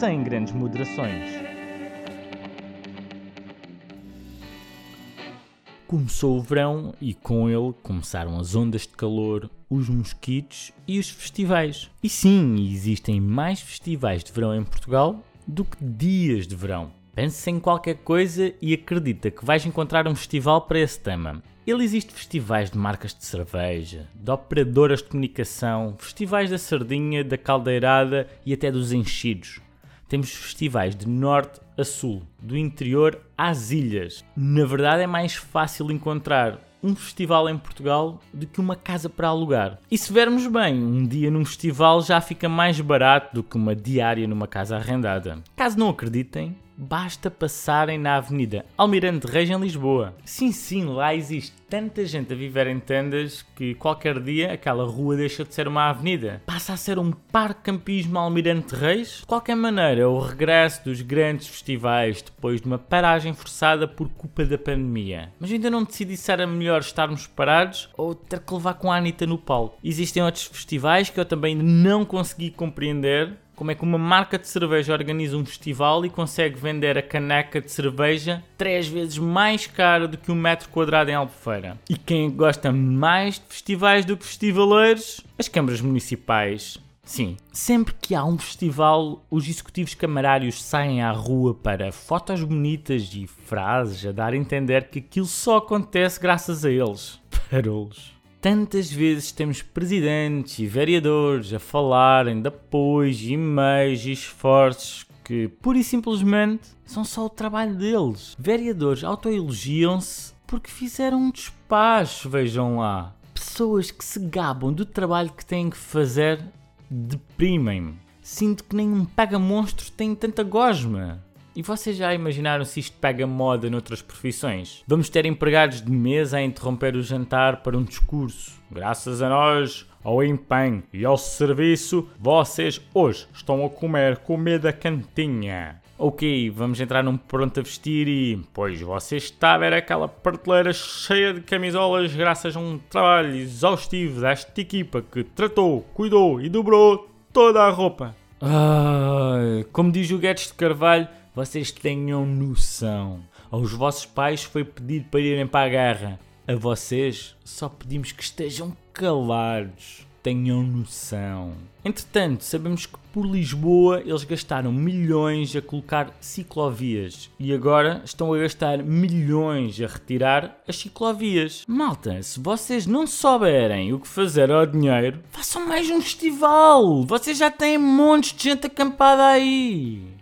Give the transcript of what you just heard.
sem grandes moderações. Começou o verão e com ele começaram as ondas de calor, os mosquitos e os festivais. E sim, existem mais festivais de verão em Portugal do que dias de verão. Pense em qualquer coisa e acredita que vais encontrar um festival para esse tema. Ele existe festivais de marcas de cerveja, de operadoras de comunicação, festivais da sardinha, da caldeirada e até dos enchidos. Temos festivais de norte a sul, do interior às ilhas. Na verdade, é mais fácil encontrar um festival em Portugal do que uma casa para alugar. E se vermos bem, um dia num festival já fica mais barato do que uma diária numa casa arrendada. Caso não acreditem, basta passarem na Avenida Almirante Reis em Lisboa. Sim, sim, lá existe tanta gente a viver em tendas que qualquer dia aquela rua deixa de ser uma avenida. Passa a ser um parque campismo Almirante Reis. De qualquer maneira, o regresso dos grandes festivais depois de uma paragem forçada por culpa da pandemia. Mas ainda não decidi se era melhor estarmos parados ou ter que levar com a Anitta no palco. Existem outros festivais que eu também não consegui compreender como é que uma marca de cerveja organiza um festival e consegue vender a caneca de cerveja três vezes mais cara do que um metro quadrado em Albufeira. E quem gosta mais de festivais do que festivaleiros? As câmaras municipais. Sim, sempre que há um festival, os executivos camarários saem à rua para fotos bonitas e frases a dar a entender que aquilo só acontece graças a eles. Parolos. Tantas vezes temos presidentes e vereadores a falarem de apoios, e-mails e esforços que, pura e simplesmente, são só o trabalho deles. Vereadores autoelogiam-se porque fizeram um despacho, vejam lá. Pessoas que se gabam do trabalho que têm que fazer deprimem-me. Sinto que nenhum pega-monstro tem tanta gosma. E vocês já imaginaram se isto pega moda noutras profissões? Vamos ter empregados de mesa a interromper o jantar para um discurso. Graças a nós, ao empenho e ao serviço, vocês hoje estão a comer comida cantinha. Ok, vamos entrar num pronto a vestir e. Pois você está a ver aquela prateleira cheia de camisolas graças a um trabalho exaustivo desta equipa que tratou, cuidou e dobrou toda a roupa. Ai, como diz o Guedes de Carvalho, vocês tenham noção. Aos vossos pais foi pedido para irem para a guerra. A vocês só pedimos que estejam calados. Tenham noção. Entretanto, sabemos que por Lisboa eles gastaram milhões a colocar ciclovias e agora estão a gastar milhões a retirar as ciclovias. Malta, se vocês não souberem o que fazer ao dinheiro, façam mais um festival. Vocês já têm montes de gente acampada aí.